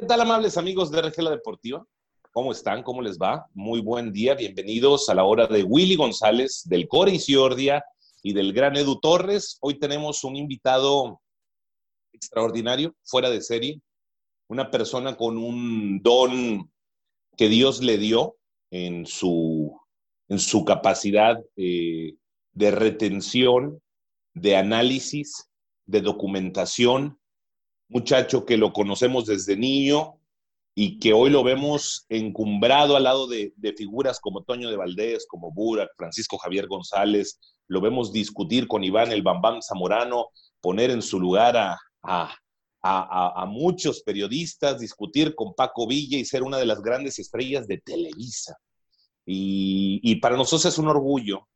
¿Qué tal, amables amigos de RG La Deportiva? ¿Cómo están? ¿Cómo les va? Muy buen día. Bienvenidos a la hora de Willy González, del Core Isiordia y del gran Edu Torres. Hoy tenemos un invitado extraordinario, fuera de serie, una persona con un don que Dios le dio en su, en su capacidad eh, de retención, de análisis, de documentación, muchacho que lo conocemos desde niño y que hoy lo vemos encumbrado al lado de, figuras como Toño de Valdés, como Burak, Francisco Javier González, lo vemos discutir con Iván el Bambam Zamorano, poner en su lugar a, muchos periodistas, discutir con Paco Villa y ser una de las grandes estrellas de Televisa. Y, para nosotros es un orgullo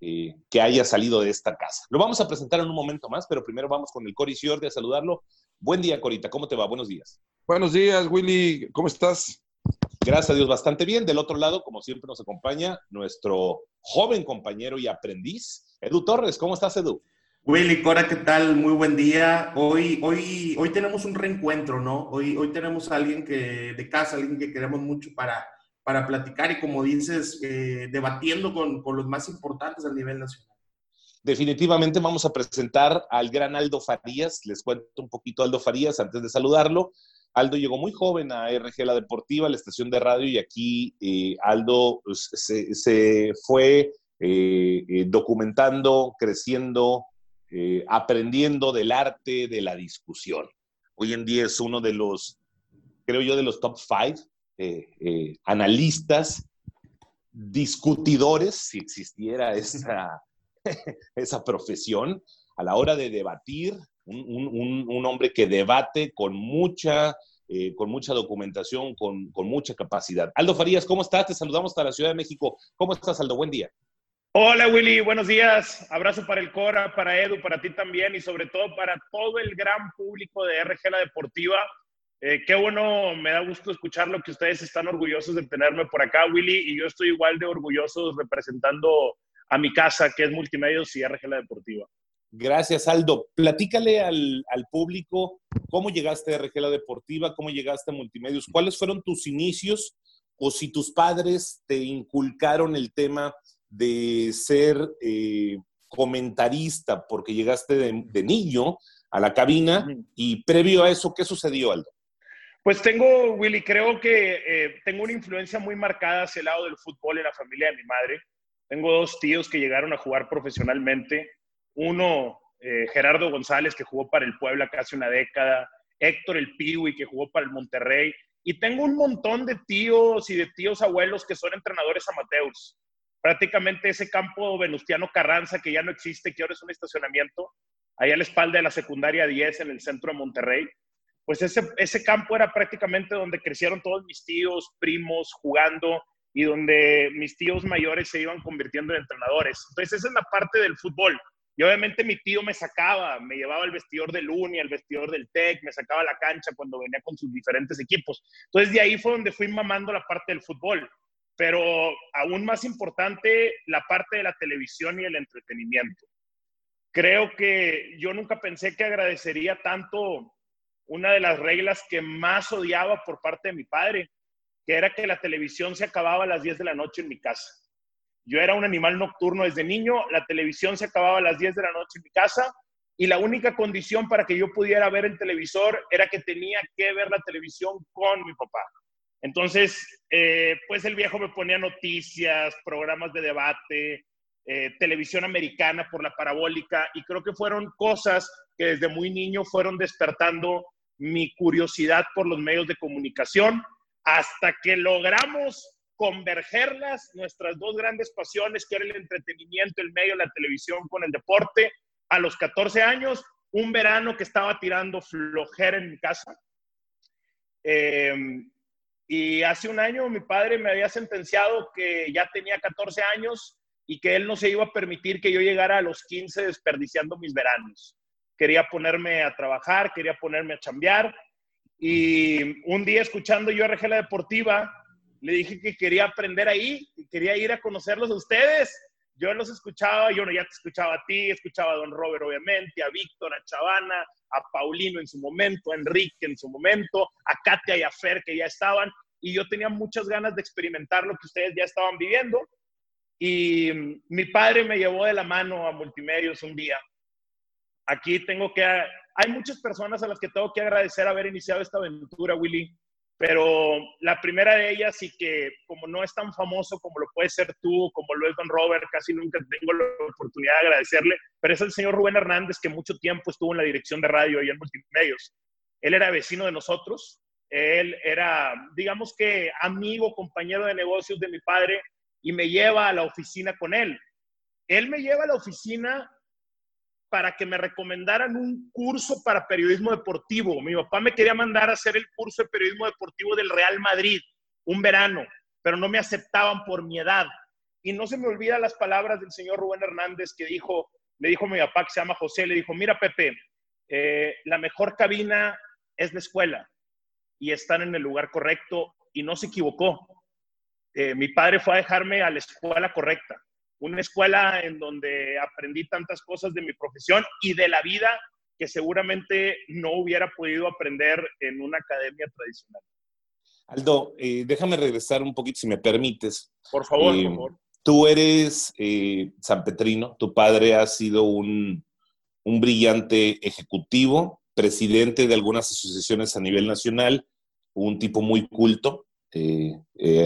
eh, que haya salido de esta casa. Lo vamos a presentar en un momento más, pero primero vamos con el Cori a saludarlo. Buen día, Corita. ¿Cómo te va? Buenos días. Buenos días, Willy. ¿Cómo estás? Gracias a Dios, bastante bien. Del otro lado, como siempre, nos acompaña nuestro joven compañero y aprendiz, Edu Torres. ¿Cómo estás, Edu? Willy, Cora, ¿qué tal? Muy buen día. Hoy, hoy, hoy tenemos un reencuentro, ¿no? Hoy, hoy tenemos a alguien que, de casa, alguien que queremos mucho para, para platicar y, como dices, eh, debatiendo con, con los más importantes a nivel nacional. Definitivamente vamos a presentar al gran Aldo Farías. Les cuento un poquito Aldo Farías antes de saludarlo. Aldo llegó muy joven a RG La Deportiva, la estación de radio, y aquí eh, Aldo pues, se, fue eh, eh, documentando, creciendo, aprendiendo del arte de la discusión. Hoy en día es uno de los, creo yo, de los top five analistas, discutidores, si existiera esa esa profesión a la hora de debatir, un, hombre que debate con mucha, eh, con mucha documentación, con, mucha capacidad. Aldo Farías, ¿cómo estás? Te saludamos hasta la Ciudad de México. ¿Cómo estás, Aldo? Buen día. Hola Willy, buenos días. Abrazo para el Cora, para Edu, para ti también y sobre todo para todo el gran público de RG La Deportiva. Eh, qué bueno, me da gusto escuchar lo que ustedes están orgullosos de tenerme por acá, Willy, y yo estoy igual de orgulloso representando a mi casa, que es Multimedios y RG La Deportiva. Gracias, Aldo. Platícale al, público cómo llegaste a RG La Deportiva, cómo llegaste a Multimedios, cuáles fueron tus inicios o si tus padres te inculcaron el tema de ser eh, comentarista porque llegaste de, niño a la cabina y previo a eso, ¿qué sucedió, Aldo? Pues tengo, Willy, creo que eh, tengo una influencia muy marcada hacia el lado del fútbol en la familia de mi madre. Tengo dos tíos que llegaron a jugar profesionalmente. Uno, eh, Gerardo González, que jugó para el Puebla casi una década. Héctor El Piwi, que jugó para el Monterrey. Y tengo un montón de tíos y de tíos abuelos que son entrenadores amateurs. Prácticamente ese campo Venustiano Carranza, que ya no existe, que ahora es un estacionamiento, ahí a la espalda de la secundaria 10 en el centro de Monterrey. Pues ese, ese campo era prácticamente donde crecieron todos mis tíos, primos, jugando y donde mis tíos mayores se iban convirtiendo en entrenadores. Entonces, esa es la parte del fútbol. Y obviamente mi tío me sacaba, me llevaba al vestidor del Uni, al vestidor del TEC, me sacaba a la cancha cuando venía con sus diferentes equipos. Entonces, de ahí fue donde fui mamando la parte del fútbol. Pero aún más importante, la parte de la televisión y el entretenimiento. Creo que yo nunca pensé que agradecería tanto una de las reglas que más odiaba por parte de mi padre, que era que la televisión se acababa a las 10 de la noche en mi casa. Yo era un animal nocturno desde niño, la televisión se acababa a las 10 de la noche en mi casa y la única condición para que yo pudiera ver el televisor era que tenía que ver la televisión con mi papá. Entonces, eh, pues el viejo me ponía noticias, programas de debate, eh, televisión americana por la parabólica y creo que fueron cosas que desde muy niño fueron despertando mi curiosidad por los medios de comunicación hasta que logramos convergerlas, nuestras dos grandes pasiones, que era el entretenimiento, el medio, la televisión con el deporte, a los 14 años, un verano que estaba tirando flojera en mi casa. Em, y hace un año mi padre me había sentenciado que ya tenía 14 años y que él no se iba a permitir que yo llegara a los 15 desperdiciando mis veranos. Quería ponerme a trabajar, quería ponerme a chambear y un día escuchando yo a Regela Deportiva, le dije que quería aprender ahí, y quería ir a conocerlos a ustedes. yo los escuchaba, yo no ya te escuchaba a ti, escuchaba a Don Robert obviamente, a Víctor, a Chavana, a Paulino en su momento, a Enrique en su momento, a Katia y a Fer que ya estaban, y yo tenía muchas ganas de experimentar lo que ustedes ya estaban viviendo. Y mi padre me llevó de la mano a Multimedios un día. Aquí tengo que, hay muchas personas a las que tengo que agradecer haber iniciado esta aventura, Willy pero la primera de ellas y que como no es tan famoso como lo puede ser tú, como lo es Don Robert, casi nunca tengo la oportunidad de agradecerle, pero es el señor Rubén Hernández que mucho tiempo estuvo en la dirección de radio y en multimedios. Él era vecino de nosotros, él era, digamos que amigo, compañero de negocios de mi padre y me lleva a la oficina con él. Él me lleva a la oficina para que me recomendaran un curso para periodismo deportivo. Mi papá me quería mandar a hacer el curso de periodismo deportivo del Real Madrid, un verano, pero no me aceptaban por mi edad. Y no se me olvidan las palabras del señor Rubén Hernández que dijo, le dijo a mi papá que se llama José, le dijo, mira Pepe, eh, la mejor cabina es la escuela y están en el lugar correcto y no se equivocó. Eh, mi padre fue a dejarme a la escuela correcta una escuela en donde aprendí tantas cosas de mi profesión y de la vida que seguramente no hubiera podido aprender en una academia tradicional. Aldo, eh, déjame regresar un poquito, si me permites. Por favor, por eh, favor. Tú eres eh, San Petrino, tu padre ha sido un, un brillante ejecutivo, presidente de algunas asociaciones a nivel nacional, un tipo muy culto,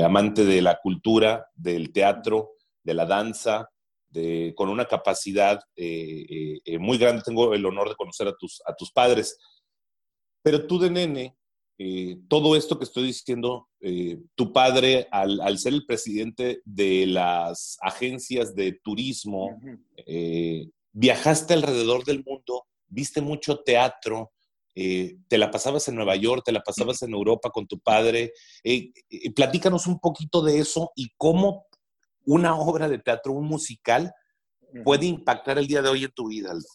amante de la cultura, del teatro, de la danza, de, con una capacidad eh, eh, eh, muy grande. Tengo el honor de conocer a tus, a tus padres. Pero tú de nene, todo esto que estoy diciendo, tu padre, al, ser el presidente de las agencias de turismo, viajaste alrededor del mundo, viste mucho teatro, te la pasabas en Nueva York, te la pasabas en Europa con tu padre. platícanos un poquito de eso y cómo una obra de teatro, un musical, puede impactar el día de hoy en tu vida, Aldo?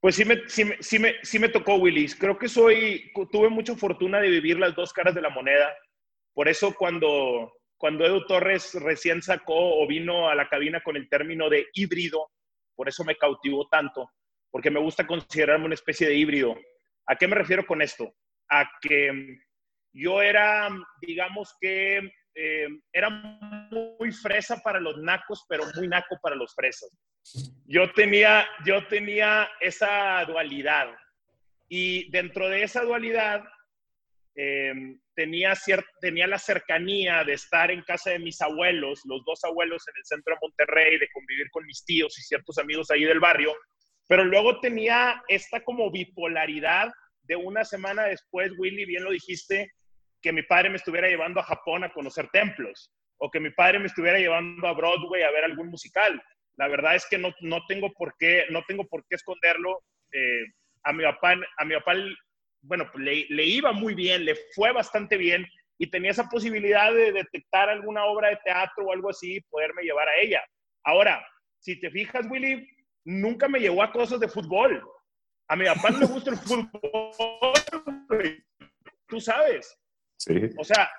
Pues sí me, sí, sí me, sí me tocó, Willis. Creo que soy, tuve mucha fortuna de vivir las dos caras de la moneda. Por eso cuando, cuando Edu Torres recién sacó o vino a la cabina con el término de híbrido, por eso me cautivó tanto, porque me gusta considerarme una especie de híbrido. ¿A qué me refiero con esto? A que yo era, digamos que eh, era fresa para los nacos, pero muy naco para los fresas. Yo tenía, yo tenía esa dualidad. Y dentro de esa dualidad eh, tenía, tenía la cercanía de estar en casa de mis abuelos, los dos abuelos en el centro de Monterrey, de convivir con mis tíos y ciertos amigos ahí del barrio, pero luego tenía esta como bipolaridad de una semana después, Willy, bien lo dijiste, que mi padre me estuviera llevando a Japón a conocer templos o que mi padre me estuviera llevando a Broadway a ver algún musical. La verdad es que no, no tengo por qué, no tengo por qué esconderlo. Eh, a mi papá, a mi papá bueno, pues le, le, iba muy bien, le fue bastante bien y tenía esa posibilidad de detectar alguna obra de teatro o algo así y poderme llevar a ella. Ahora, si te fijas, Willy, nunca me llevó a cosas de fútbol. A mi papá no le gusta el fútbol, tú sabes. O sea,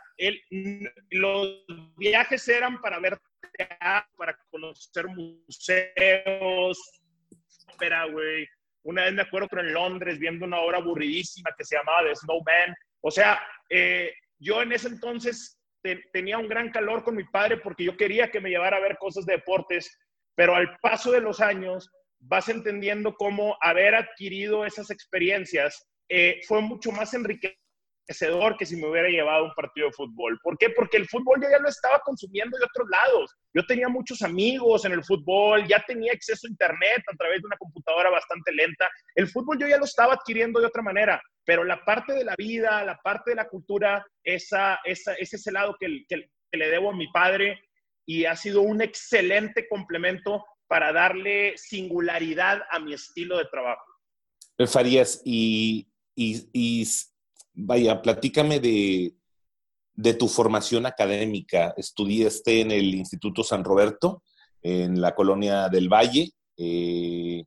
los viajes eran para ver teatro, para conocer museos, espera, güey. Una vez me acuerdo que en Londres viendo una obra aburridísima que se llamaba The Snowman. O sea, eh, yo en ese entonces tenía un gran calor con mi padre porque yo quería que me llevara a ver cosas de deportes, pero al paso de los años vas entendiendo cómo haber adquirido esas experiencias eh, fue mucho más enriquecedor que si me hubiera llevado un partido de fútbol. ¿Por qué? Porque el fútbol yo ya lo estaba consumiendo de otros lados. Yo tenía muchos amigos en el fútbol, ya tenía acceso a internet a través de una computadora bastante lenta. El fútbol yo ya lo estaba adquiriendo de otra manera, pero la parte de la vida, la parte de la cultura, esa, esa, ese es el lado que, que, le debo a mi padre y ha sido un excelente complemento para darle singularidad a mi estilo de trabajo. Farías, y, y, y vaya, platícame de, tu formación académica. Estudiaste en el Instituto San Roberto, en la colonia del Valle. Eh,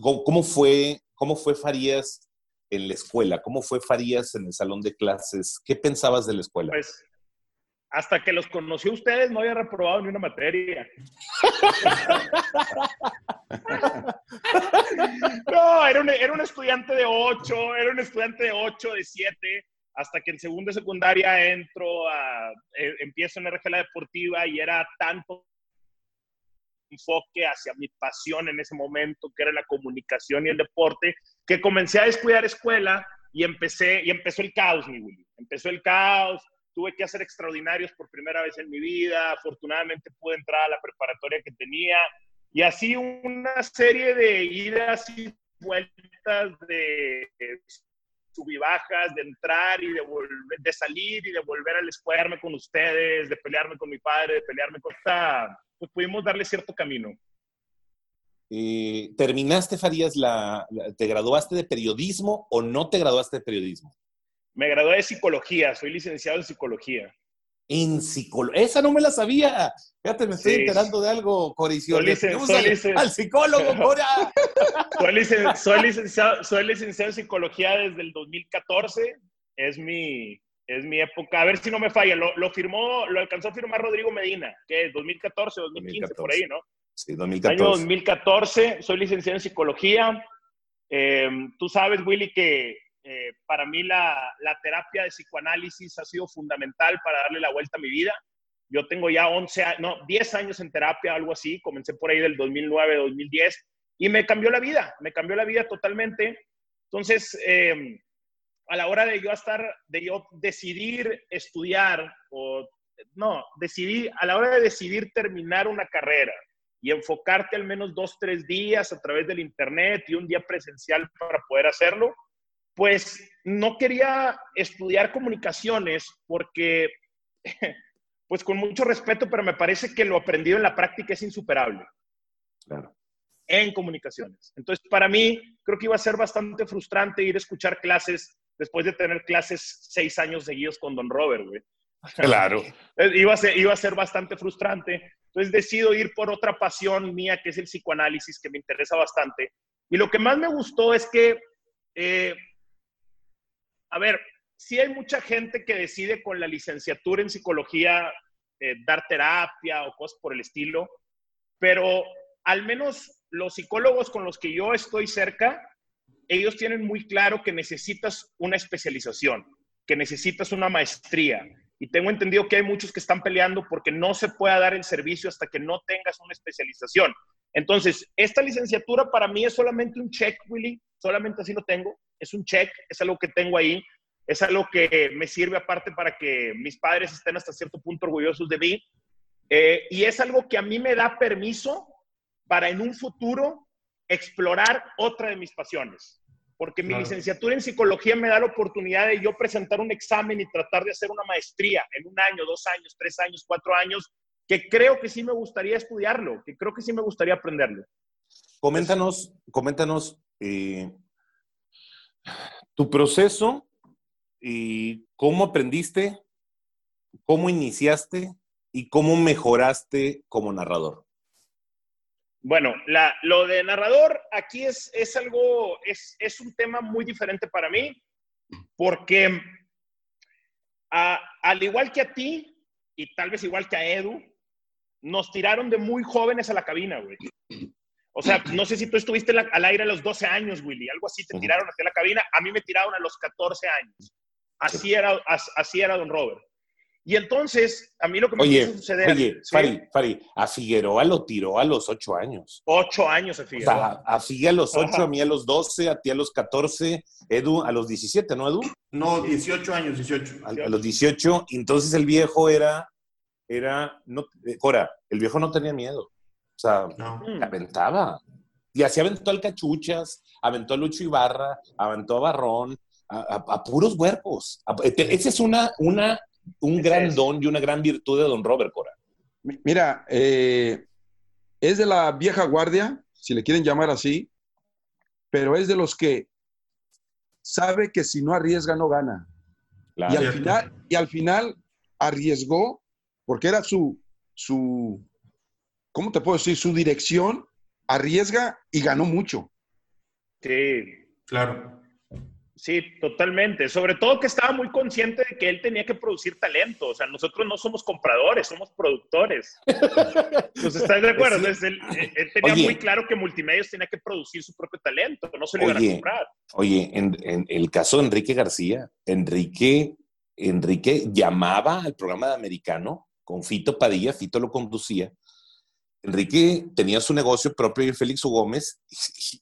¿cómo, fue, ¿Cómo fue Farías en la escuela? ¿Cómo fue Farías en el salón de clases? ¿Qué pensabas de la escuela? Pues hasta que los conocí a ustedes no había reprobado ni una materia. no, era un, era un estudiante de 8, era un estudiante de 8, de 7, hasta que en segunda secundaria entro a, eh, empiezo en RG la deportiva y era tanto enfoque hacia mi pasión en ese momento, que era la comunicación y el deporte, que comencé a descuidar escuela y empecé, y empezó el caos, mi Willy. Empezó el caos, tuve que hacer extraordinarios por primera vez en mi vida, afortunadamente pude entrar a la preparatoria que tenía, y así una serie de idas y vueltas de subibajas, de entrar y de, volver, de salir y de volver a escuelarme con ustedes, de pelearme con mi padre, de pelearme con esta, pues pudimos darle cierto camino. Eh, ¿Terminaste, Farías, la, te graduaste de periodismo o no te graduaste de periodismo? Me gradué de psicología, soy licenciado en psicología. En psicología. Esa no me la sabía. Fíjate, me estoy enterando de algo, Corición. Soy al psicólogo, Cora. soy, licenciado, soy licenciado en psicología desde el 2014. Es mi, es mi época. A ver si no me falla. Lo, firmó, lo alcanzó a firmar Rodrigo Medina, que es 2014, 2015, por ahí, ¿no? Sí, 2014. Año 2014. Soy licenciado en psicología. Eh, tú sabes, Willy, que eh, para mí la, la, terapia de psicoanálisis ha sido fundamental para darle la vuelta a mi vida. Yo tengo ya 11, no, 10 años en terapia, algo así. Comencé por ahí del 2009, 2010 y me cambió la vida, me cambió la vida totalmente. Entonces, eh, a la hora de yo estar, de yo decidir estudiar o no, decidí, a la hora de decidir terminar una carrera y enfocarte al menos dos, tres días a través del internet y un día presencial para poder hacerlo, pues no quería estudiar comunicaciones porque, pues con mucho respeto, pero me parece que lo aprendido en la práctica es insuperable. Claro. En comunicaciones. Entonces, para mí, creo que iba a ser bastante frustrante ir a escuchar clases después de tener clases seis años seguidos con Don Robert, güey. Claro. iba, a ser, iba a ser bastante frustrante. Entonces decido ir por otra pasión mía, que es el psicoanálisis, que me interesa bastante. Y lo que más me gustó es que eh, a ver, sí hay mucha gente que decide con la licenciatura en psicología eh, dar terapia o cosas por el estilo, pero al menos los psicólogos con los que yo estoy cerca, ellos tienen muy claro que necesitas una especialización, que necesitas una maestría. Y tengo entendido que hay muchos que están peleando porque no se pueda dar el servicio hasta que no tengas una especialización. Entonces, esta licenciatura para mí es solamente un check, Willy, solamente así lo tengo es un check, es algo que tengo ahí, es algo que me sirve aparte para que mis padres estén hasta cierto punto orgullosos de mí. Eh, y es algo que a mí me da permiso para en un futuro explorar otra de mis pasiones. Porque mi licenciatura en psicología me da la oportunidad de yo presentar un examen y tratar de hacer una maestría en un año, dos años, tres años, cuatro años, que creo que sí me gustaría estudiarlo, que creo que sí me gustaría aprenderlo. Coméntanos, coméntanos eh, tu proceso y cómo aprendiste, cómo iniciaste y cómo mejoraste como narrador. Bueno, lo de narrador aquí es, es algo, es, es, un tema muy diferente para mí, porque al igual que a ti, y tal vez igual que a Edu, nos tiraron de muy jóvenes a la cabina, güey. O sea, no sé si tú estuviste al aire a los 12 años, Willy, algo así te tiraron hacia la cabina. A mí me tiraron a los 14 años. Así era, así era Don Robert. Y entonces, a mí lo que me oye, suceder... Oye, Fari, Fari, a Figueroa lo tiró a los 8 años. 8 años a Figueroa. O sea, a Figue a los 8, a mí a los 12, a ti a los 14, Edu a los 17, ¿no, Edu? No, 18 años, 18. A, a los 18, entonces el viejo era, era, no, eh, Cora, el viejo no tenía miedo. O sea, aventaba. Y así aventó al Cachuchas, aventó a Lucho Ibarra, aventó a Barrón, a, puros huercos. Ese es una, una, un gran don y una gran virtud de don Robert Cora. Mira, eh, es de la vieja guardia, si le quieren llamar así, pero es de los que sabe que si no arriesga no gana. y, al final, y al final arriesgó porque era su, su, ¿cómo te puedo decir? Su dirección arriesga y ganó mucho. Sí, claro. Sí, totalmente. Sobre todo que estaba muy consciente de que él tenía que producir talento. O sea, nosotros no somos compradores, somos productores. Pues, ¿estás de acuerdo? Entonces, él, tenía muy claro que Multimedios tenía que producir su propio talento, no se lo iban a comprar. Oye, en, en, el caso de Enrique García, Enrique, Enrique llamaba al programa de americano con Fito Padilla, Fito lo conducía. Enrique tenía su negocio propio en Félix Gómez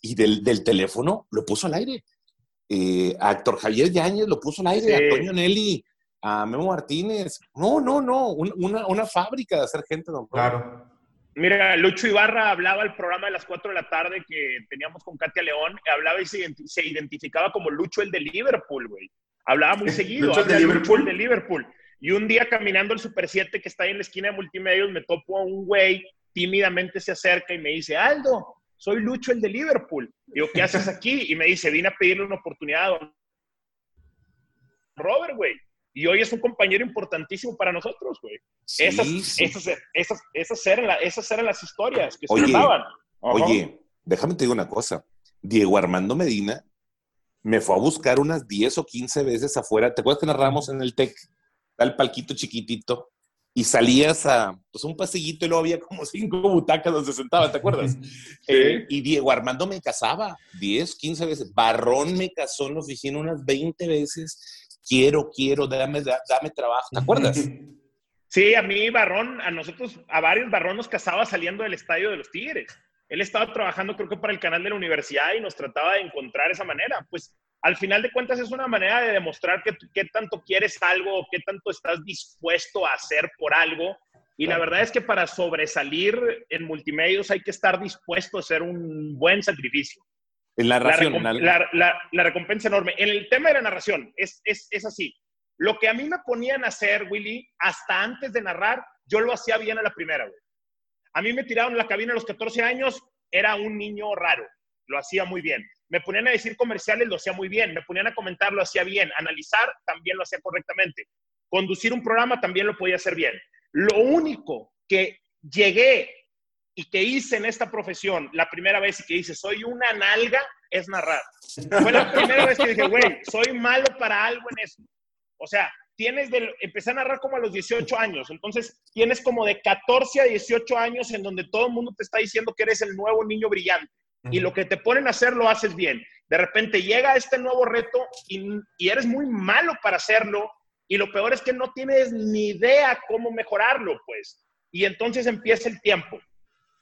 y, del, del teléfono lo puso al aire eh, a Héctor Javier Yáñez lo puso al aire, a Antonio Nelly, a Memo Martínez. No, no, no, una, una fábrica de hacer gente, don Claro. Mira, Lucho Ibarra hablaba el programa de las 4 de la tarde que teníamos con Katia León, hablaba y se, identificaba como Lucho el de Liverpool, güey. Hablaba muy seguido. Lucho el de Liverpool. de Liverpool. Y un día caminando el Super 7 que está ahí en la esquina de Multimedios, me topo a un güey, tímidamente se acerca y me dice, Aldo, soy Lucho el de Liverpool. Digo, ¿qué haces aquí? Y me dice, vine a pedirle una oportunidad a Robert, güey. Y hoy es un compañero importantísimo para nosotros, güey. esas, Esas, esas, eran esas, eran las historias que se contaban. Oye, déjame te digo una cosa. Diego Armando Medina me fue a buscar unas 10 o 15 veces afuera. ¿Te acuerdas que narramos en el TEC? Tal palquito chiquitito y salías a pues, un pasillito y luego había como cinco butacas donde se sentaba, ¿te acuerdas? Eh, y Diego Armando me casaba 10, 15 veces. Barrón me casó en la oficina unas 20 veces. Quiero, quiero, dame, dame trabajo, ¿te acuerdas? Sí, a mí Barrón, a nosotros, a varios Barrón nos casaba saliendo del estadio de los Tigres. Él estaba trabajando creo que para el canal de la universidad y nos trataba de encontrar esa manera. Pues al final de cuentas es una manera de demostrar que, qué tanto quieres algo, qué tanto estás dispuesto a hacer por algo. Y la verdad es que para sobresalir en multimedios hay que estar dispuesto a hacer un buen sacrificio. En la narración. La, la, recompensa enorme. En el tema de la narración, es, es, es así. Lo que a mí me ponían a hacer, Willy, hasta antes de narrar, yo lo hacía bien a la primera, güey. A mí me tiraron la cabina a los 14 años, era un niño raro, lo hacía muy bien. Me ponían a decir comerciales, lo hacía muy bien. Me ponían a comentar, lo hacía bien. Analizar, también lo hacía correctamente. Conducir un programa, también lo podía hacer bien. Lo único que llegué y que hice en esta profesión la primera vez y que hice, soy una nalga, es narrar. Fue la primera vez que dije, güey, soy malo para algo en eso. O sea, tienes de, empecé a narrar como a los 18 años, entonces tienes como de 14 a 18 años en donde todo el mundo te está diciendo que eres el nuevo niño brillante y lo que te ponen a hacer lo haces bien. De repente llega este nuevo reto y, eres muy malo para hacerlo y lo peor es que no tienes ni idea cómo mejorarlo, pues. Y entonces empieza el tiempo.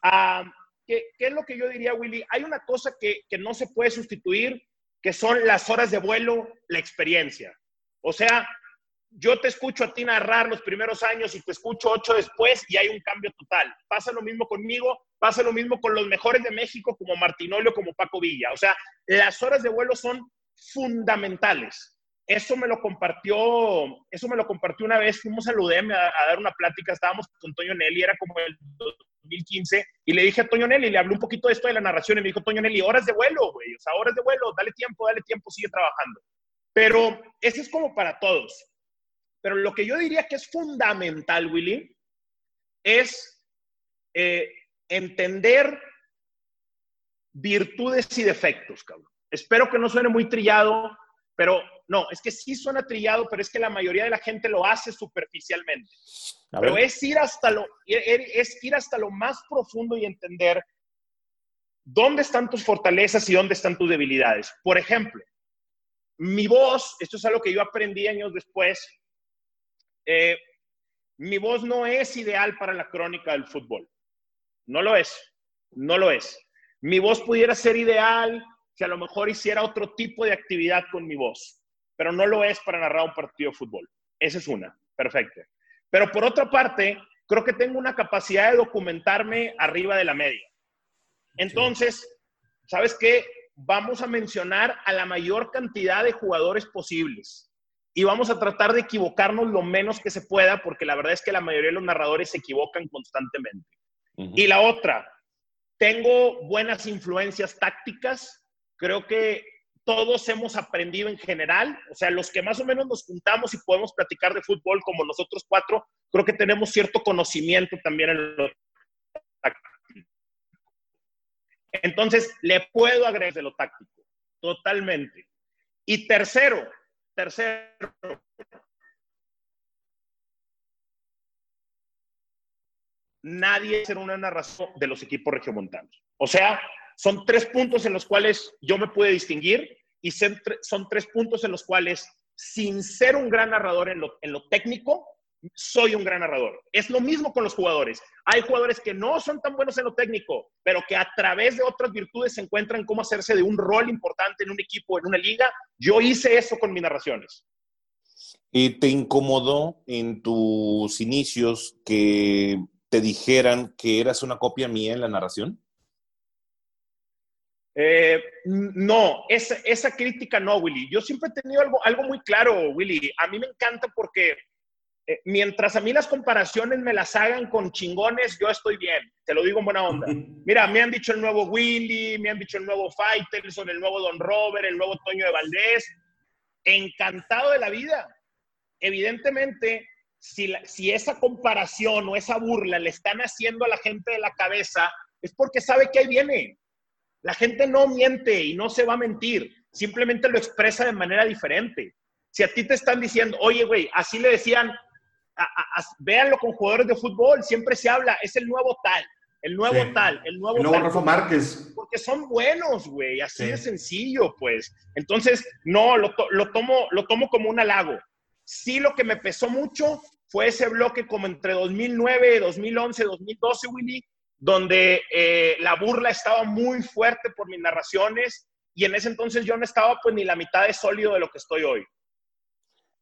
Ah, ¿qué, es lo que yo diría, Willy? Hay una cosa que, que no se puede sustituir, que son las horas de vuelo, la experiencia. O sea, yo te escucho a ti narrar los primeros años y te escucho ocho después y hay un cambio total. Pasa lo mismo conmigo, pasa lo mismo con los mejores de México como Martinolio, como Paco Villa. O sea, las horas de vuelo son fundamentales. Eso me lo compartió, eso me lo compartió una vez, fuimos a UDEM a, dar una plática, estábamos con Toño Nelly, era como el 2015, y le dije a Toño Nelly, le hablé un poquito de esto de la narración, y me dijo, Toño Nelly, horas de vuelo, güey, o sea, horas de vuelo, dale tiempo, dale tiempo, sigue trabajando. Pero eso es como para todos. Pero lo que yo diría que es fundamental, Willy, es eh, entender virtudes y defectos, cabrón. Espero que no suene muy trillado, pero no, es que sí suena trillado, pero es que la mayoría de la gente lo hace superficialmente. Pero es ir hasta lo es ir hasta lo más profundo y entender dónde están tus fortalezas y dónde están tus debilidades. Por ejemplo, mi voz, esto es algo que yo aprendí años después, eh, mi voz no es ideal para la crónica del fútbol. No lo es, no lo es. Mi voz pudiera ser ideal si a lo mejor hiciera otro tipo de actividad con mi voz, pero no lo es para narrar un partido de fútbol. Esa es una, perfecto. Pero por otra parte, creo que tengo una capacidad de documentarme arriba de la media. Entonces, ¿sabes qué? Vamos a mencionar a la mayor cantidad de jugadores posibles y vamos a tratar de equivocarnos lo menos que se pueda, porque la verdad es que la mayoría de los narradores se equivocan constantemente. Y la otra, tengo buenas influencias tácticas, creo que todos hemos aprendido en general, o sea, los que más o menos nos juntamos y podemos platicar de fútbol como nosotros cuatro, creo que tenemos cierto conocimiento también en lo táctico. Entonces, le puedo agregar de lo táctico, totalmente. Y tercero, tercero, nadie hacer una narración de los equipos regiomontanos. O sea, son tres puntos en los cuales yo me pude distinguir y son tres puntos en los cuales, sin ser un gran narrador en lo técnico, soy un gran narrador. Es lo mismo con los jugadores. Hay jugadores que no son tan buenos en lo técnico, pero que a través de otras virtudes se encuentran cómo hacerse de un rol importante en un equipo, en una liga. Yo hice eso con mis narraciones. ¿Y te incomodó en tus inicios que te dijeran que eras una copia mía en la narración? Eh, no, esa, esa, crítica no, Willy. Yo siempre he tenido algo, algo muy claro, Willy. A mí me encanta porque eh, mientras a mí las comparaciones me las hagan con chingones, yo estoy bien. Te lo digo en buena onda. Mira, me han dicho el nuevo Willy, me han dicho el nuevo Faitelson, el nuevo Don Robert, el nuevo Toño de Valdés. Encantado de la vida. Evidentemente, si, si esa comparación o esa burla le están haciendo a la gente de la cabeza, es porque sabe que ahí viene. La gente no miente y no se va a mentir, simplemente lo expresa de manera diferente. Si a ti te están diciendo, oye, güey, así le decían, véanlo con jugadores de fútbol, siempre se habla, es el nuevo tal, el nuevo tal, el nuevo, el nuevo Rafa Márquez. Porque son buenos, güey, así de sencillo, pues. Entonces, no, lo, lo, tomo, lo tomo como un halago. Sí, lo que me pesó mucho fue ese bloque como entre 2009, 2011, 2012, Willy, donde eh, la burla estaba muy fuerte por mis narraciones y en ese entonces yo no estaba pues ni la mitad de sólido de lo que estoy hoy.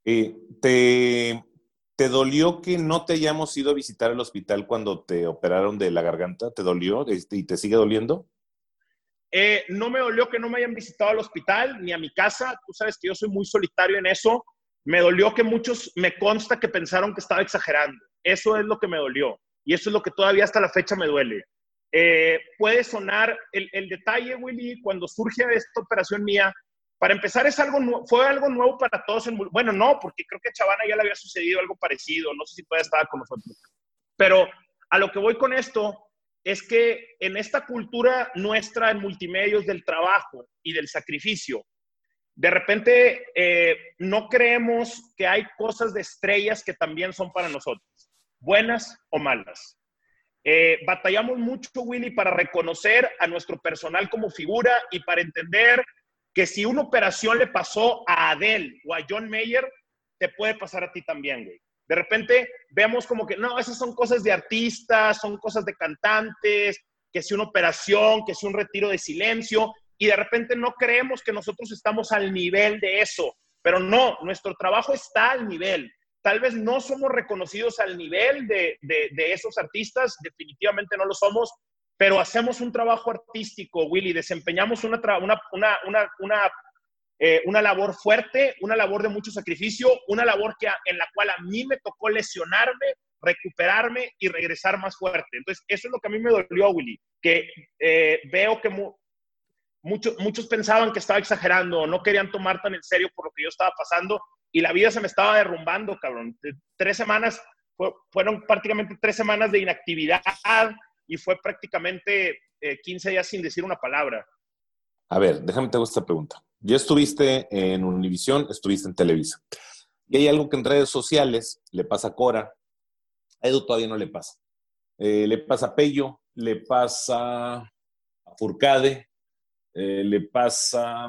Eh, ¿te, ¿Te dolió que no te hayamos ido a visitar el hospital cuando te operaron de la garganta? ¿Te dolió este, y te sigue doliendo? Eh, no me dolió que no me hayan visitado al hospital ni a mi casa. Tú sabes que yo soy muy solitario en eso. Me dolió que muchos me consta que pensaron que estaba exagerando. Eso es lo que me dolió. Y eso es lo que todavía hasta la fecha me duele. Eh, puede sonar el, el, detalle, Willy, cuando surge esta operación mía. Para empezar, es algo, fue algo nuevo para todos. En, bueno, no, porque creo que a Chavana ya le había sucedido algo parecido. No sé si todavía estaba con nosotros. Pero a lo que voy con esto es que en esta cultura nuestra en multimedios del trabajo y del sacrificio, de repente eh, no creemos que hay cosas de estrellas que también son para nosotros buenas o malas. Eh, batallamos mucho, Willy, para reconocer a nuestro personal como figura y para entender que si una operación le pasó a Adele o a John Mayer, te puede pasar a ti también, güey. De repente vemos como que, no, esas son cosas de artistas, son cosas de cantantes, que si una operación, que si un retiro de silencio, y de repente no creemos que nosotros estamos al nivel de eso, pero no, nuestro trabajo está al nivel. Tal vez no somos reconocidos al nivel de, esos artistas, definitivamente no lo somos, pero hacemos un trabajo artístico, Willy, desempeñamos una, una, eh, una, labor fuerte, una labor de mucho sacrificio, una labor que en la cual a mí me tocó lesionarme, recuperarme y regresar más fuerte. Entonces, eso es lo que a mí me dolió, Willy, que eh, veo que muchos, muchos pensaban que estaba exagerando, no querían tomar tan en serio por lo que yo estaba pasando, y la vida se me estaba derrumbando, cabrón. Tres semanas, fueron prácticamente tres semanas de inactividad y fue prácticamente 15 eh, días sin decir una palabra. A ver, déjame te hago esta pregunta. Ya estuviste en Univisión, estuviste en Televisa. Y hay algo que en redes sociales le pasa a Cora, a Edu todavía no le pasa. Eh, le pasa a Pello, le pasa a Furcade, eh, le pasa,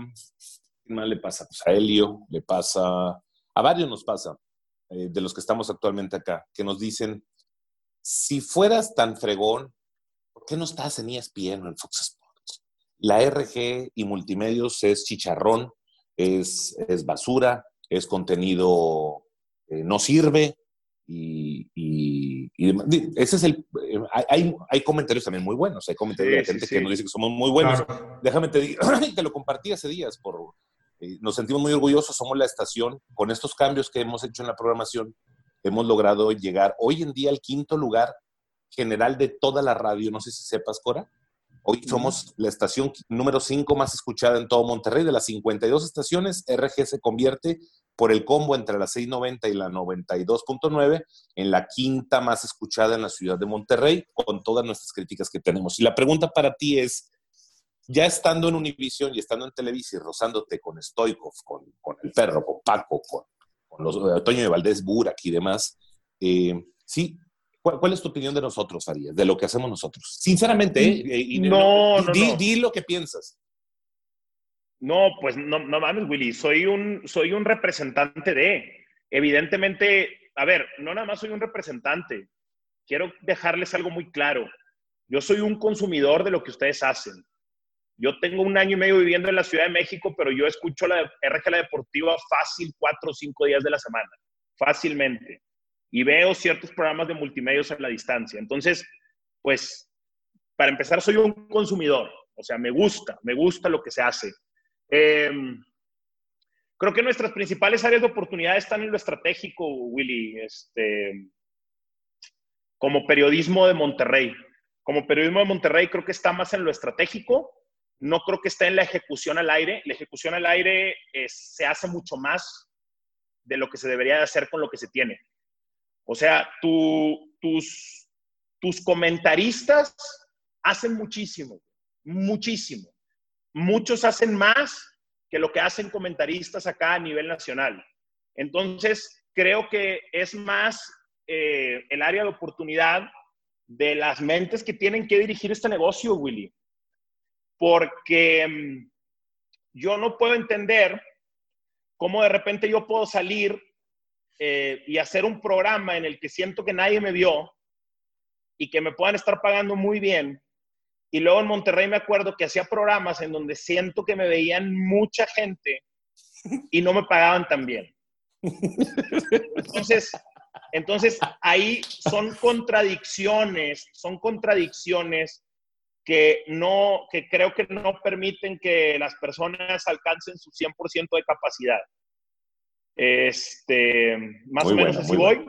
¿qué más le pasa? Pues a Helio, le pasa a varios nos pasa, eh, de los que estamos actualmente acá, que nos dicen, si fueras tan fregón, ¿por qué no estás en ESPN o en Fox Sports? La RG y multimedios es chicharrón, es, es basura, es contenido eh, no sirve y, y, ese es el eh, hay, hay, comentarios también muy buenos hay comentarios de gente que nos dice que somos muy buenos déjame te digo te lo compartí hace días por eh, nos sentimos muy orgullosos, somos la estación. Con estos cambios que hemos hecho en la programación, hemos logrado llegar hoy en día al quinto lugar general de toda la radio. No sé si sepas, Cora. Hoy somos la estación número 5 más escuchada en todo Monterrey. De las 52 estaciones, RG se convierte por el combo entre la 690 y la 92.9 en la quinta más escuchada en la ciudad de Monterrey, con todas nuestras críticas que tenemos. Y la pregunta para ti es, ya estando en Univision y estando en Televisa y rozándote con Stoikov, con, el perro, con Paco, con, con los, eh, Toño de Valdés, Burak y demás, eh, sí, ¿cuál, es tu opinión de nosotros, Arias, de lo que hacemos nosotros? Sinceramente, ¿eh? no, no, di, di, lo que piensas. No, pues no, no mames, Willy, soy un, soy un representante de, evidentemente, a ver, no nada más soy un representante, quiero dejarles algo muy claro. Yo soy un consumidor de lo que ustedes hacen. Yo tengo un año y medio viviendo en la Ciudad de México, pero yo escucho la RG Deportiva fácil cuatro o cinco días de la semana, fácilmente. Y veo ciertos programas de multimedios a la distancia. Entonces, pues, para empezar, soy un consumidor. O sea, me gusta, me gusta lo que se hace. Em, creo que nuestras principales áreas de oportunidad están en lo estratégico, Willy. Este, como periodismo de Monterrey. Como periodismo de Monterrey creo que está más en lo estratégico no creo que esté en la ejecución al aire. La ejecución al aire eh, se hace mucho más de lo que se debería de hacer con lo que se tiene. O sea, tus, tus comentaristas hacen muchísimo, muchísimo. Muchos hacen más que lo que hacen comentaristas acá a nivel nacional. Entonces, creo que es más eh, el área de oportunidad de las mentes que tienen que dirigir este negocio, Willy porque mm, yo no puedo entender cómo de repente yo puedo salir eh, y hacer un programa en el que siento que nadie me vio y que me puedan estar pagando muy bien. Y luego en Monterrey me acuerdo que hacía programas en donde siento que me veían mucha gente y no me pagaban tan bien. Entonces, entonces ahí son contradicciones, son contradicciones que no, que creo que no permiten que las personas alcancen su 100% de capacidad. Este, más o menos así voy.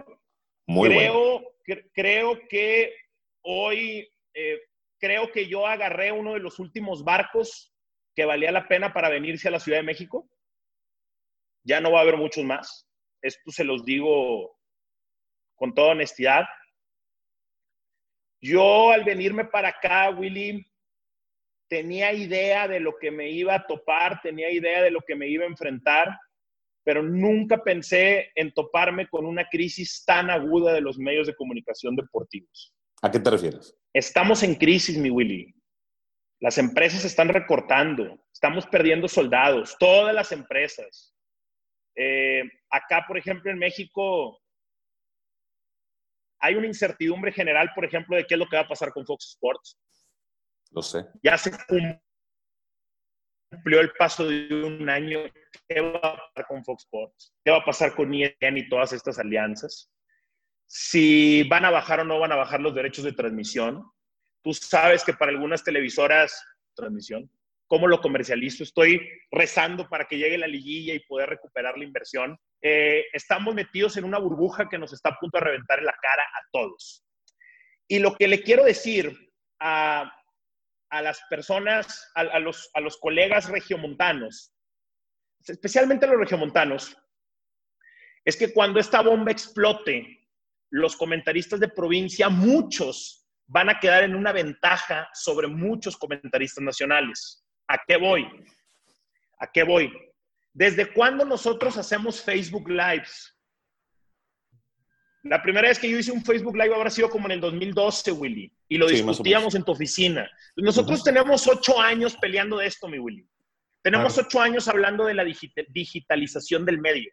Muy creo, creo que hoy, eh, creo que yo agarré uno de los últimos barcos que valía la pena para venirse a la Ciudad de México. Ya no va a haber muchos más. Esto se los digo con toda honestidad. Yo al venirme para acá, Willy, tenía idea de lo que me iba a topar, tenía idea de lo que me iba a enfrentar, pero nunca pensé en toparme con una crisis tan aguda de los medios de comunicación deportivos. ¿A qué te refieres? Estamos en crisis, mi Willy. Las empresas están recortando, estamos perdiendo soldados, todas las empresas. Eh, acá, por ejemplo, en México, hay una incertidumbre general, por ejemplo, de qué es lo que va a pasar con Fox Sports. Lo sé. Ya se cumplió el paso de un año. ¿Qué va a pasar con Fox Sports? ¿Qué va a pasar con ESPN y todas estas alianzas? Si van a bajar o no van a bajar los derechos de transmisión. Tú sabes que para algunas televisoras, transmisión, ¿cómo lo comercializo? Estoy rezando para que llegue la liguilla y poder recuperar la inversión. Eh, estamos metidos en una burbuja que nos está a punto de reventar en la cara a todos. Y lo que le quiero decir a, las personas, a, los, a los colegas regiomontanos, especialmente a los regiomontanos, es que cuando esta bomba explote, los comentaristas de provincia, muchos van a quedar en una ventaja sobre muchos comentaristas nacionales. ¿A qué voy? ¿A qué voy? ¿Desde cuándo nosotros hacemos Facebook Lives? La primera vez que yo hice un Facebook Live habrá sido como en el 2012, Willy, y lo discutíamos en tu oficina. Nosotros tenemos ocho años peleando de esto, mi Willy. Tenemos ocho años hablando de la digitalización del medio.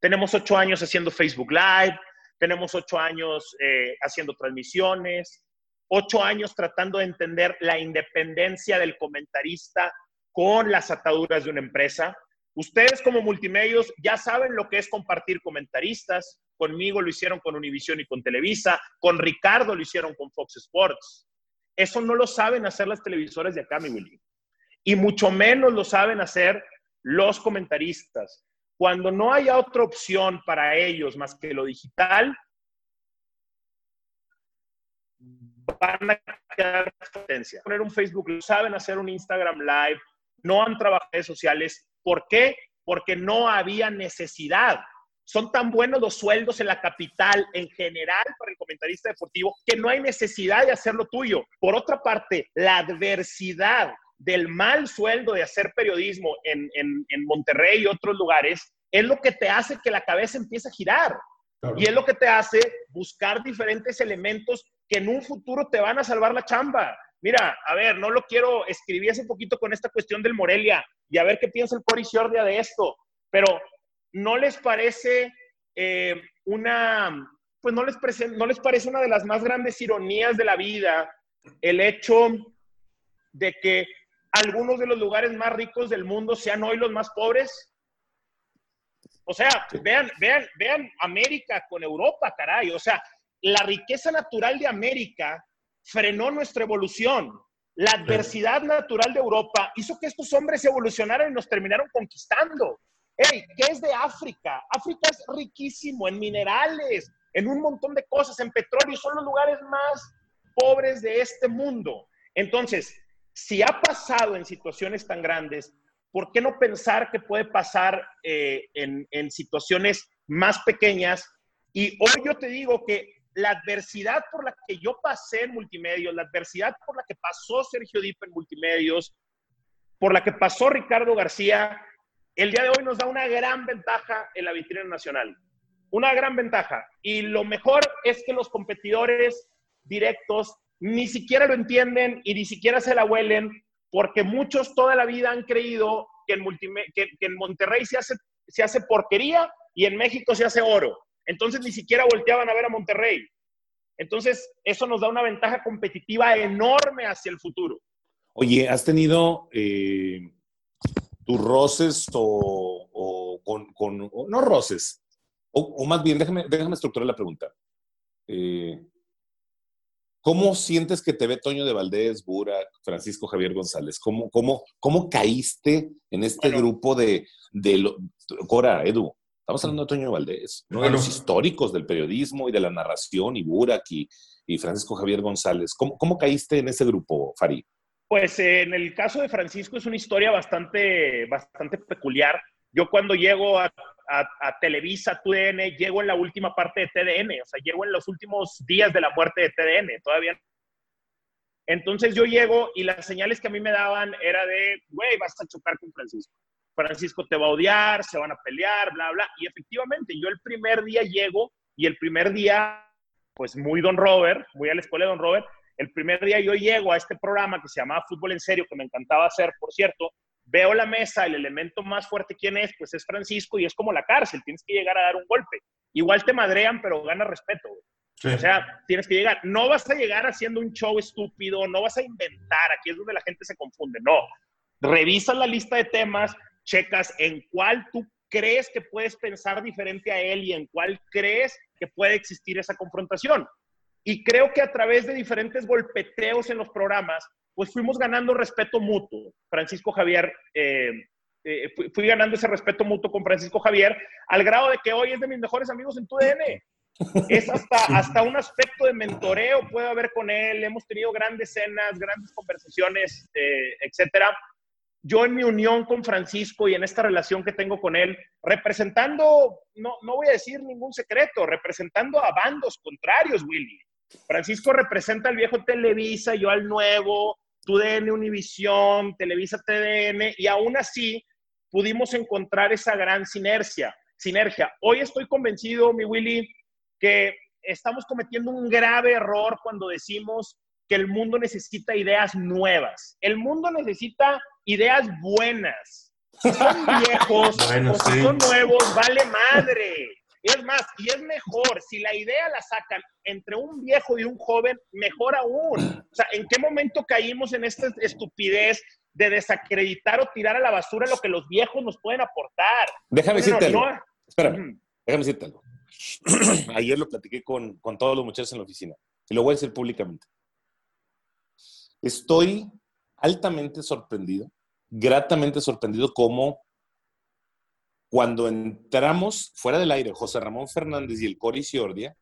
Tenemos ocho años haciendo Facebook Live, tenemos ocho años eh, haciendo transmisiones, ocho años tratando de entender la independencia del comentarista con las ataduras de una empresa. Ustedes como multimedios ya saben lo que es compartir comentaristas. Conmigo lo hicieron con Univision y con Televisa. Con Ricardo lo hicieron con Fox Sports. Eso no lo saben hacer las televisoras de acá, mi Willy. Y mucho menos lo saben hacer los comentaristas. Cuando no haya otra opción para ellos más que lo digital, van a quedar potencia. Poner un Facebook, saben hacer un Instagram Live, no han trabajado en redes sociales. ¿Por qué? Porque no había necesidad. Son tan buenos los sueldos en la capital en general para el comentarista deportivo que no hay necesidad de hacerlo tuyo. Por otra parte, la adversidad del mal sueldo de hacer periodismo en, Monterrey y otros lugares, es lo que te hace que la cabeza empiece a girar. Y es lo que te hace buscar diferentes elementos que en un futuro te van a salvar la chamba. Mira, a ver, no lo quiero, escribí hace poquito con esta cuestión del Morelia y a ver qué piensa el Cory Ciordia de esto, pero ¿no les parece eh, una, pues no les, no les parece una de las más grandes ironías de la vida el hecho de que algunos de los lugares más ricos del mundo sean hoy los más pobres? O sea, vean, vean, vean América con Europa, caray. O sea, la riqueza natural de América frenó nuestra evolución. La adversidad natural de Europa hizo que estos hombres evolucionaran y nos terminaron conquistando. Hey, ¿qué es de África? África es riquísimo en minerales, en un montón de cosas, en petróleo, son los lugares más pobres de este mundo. Entonces, si ha pasado en situaciones tan grandes, ¿por qué no pensar que puede pasar eh, en, en situaciones más pequeñas? Y hoy yo te digo que la adversidad por la que yo pasé en multimedios, la adversidad por la que pasó Sergio Dip en multimedios, por la que pasó Ricardo García, el día de hoy nos da una gran ventaja en la vitrina nacional. Una gran ventaja. Y lo mejor es que los competidores directos ni siquiera lo entienden y ni siquiera se la huelen, porque muchos toda la vida han creído que en, Monterrey se hace, se hace porquería y en México se hace oro. Entonces ni siquiera volteaban a ver a Monterrey. Entonces, eso nos da una ventaja competitiva enorme hacia el futuro. Oye, ¿has tenido eh, tus roces o, con, no roces, o, más bien, déjame, déjame estructurar la pregunta. Eh, ¿Cómo sientes que te ve Toño de Valdés, Burak, Francisco Javier González? ¿Cómo, cómo, cómo caíste en este grupo de, de Cora, Edu? Estamos hablando de Toño Valdés, uno de los históricos del periodismo y de la narración, y Burak y, Francisco Javier González. ¿Cómo, ¿Cómo, caíste en ese grupo, Farid? Pues en el caso de Francisco es una historia bastante, bastante peculiar. Yo cuando llego a, a, Televisa, TUDN, llego en la última parte de TDN, o sea, llego en los últimos días de la muerte de TDN, todavía. Entonces yo llego y las señales que a mí me daban era de, güey, vas a chocar con Francisco. Francisco te va a odiar, se van a pelear, bla, bla. Y efectivamente, yo el primer día llego y el primer día, pues muy Don Robert, muy a la escuela de Don Robert, el primer día yo llego a este programa que se llamaba Fútbol en Serio, que me encantaba hacer, por cierto, veo la mesa, el elemento más fuerte, ¿quién es? Pues es Francisco y es como la cárcel, tienes que llegar a dar un golpe. Igual te madrean, pero gana respeto. O sea, tienes que llegar. No vas a llegar haciendo un show estúpido, no vas a inventar, aquí es donde la gente se confunde. No, revisas la lista de temas, checas en cuál tú crees que puedes pensar diferente a él y en cuál crees que puede existir esa confrontación. Y creo que a través de diferentes golpeteos en los programas, pues fuimos ganando respeto mutuo. Francisco Javier, eh, eh, fui, ganando ese respeto mutuo con Francisco Javier, al grado de que hoy es de mis mejores amigos en tu DN. Es hasta, hasta un aspecto de mentoreo, puedo haber con él, hemos tenido grandes cenas, grandes conversaciones, eh, etcétera yo en mi unión con Francisco y en esta relación que tengo con él, representando, no, no voy a decir ningún secreto, representando a bandos contrarios, Willy. Francisco representa al viejo Televisa, yo al nuevo, TUDN Univisión, Televisa TDN, y aún así pudimos encontrar esa gran sinergia. sinergia. Hoy estoy convencido, mi Willy, que estamos cometiendo un grave error cuando decimos que el mundo necesita ideas nuevas. El mundo necesita ideas buenas. Si son viejos o si son nuevos, vale madre. Es más, y es mejor, si la idea la sacan entre un viejo y un joven, mejor aún. O sea, ¿en qué momento caímos en esta estupidez de desacreditar o tirar a la basura lo que los viejos nos pueden aportar? Déjame decirte algo. Espérame, déjame decirte algo. Ayer lo platiqué con, con todos los muchachos en la oficina y lo voy a decir públicamente. Estoy altamente sorprendido, gratamente sorprendido como cuando entramos fuera del aire, José Ramón Fernández y el Cori Ciordia,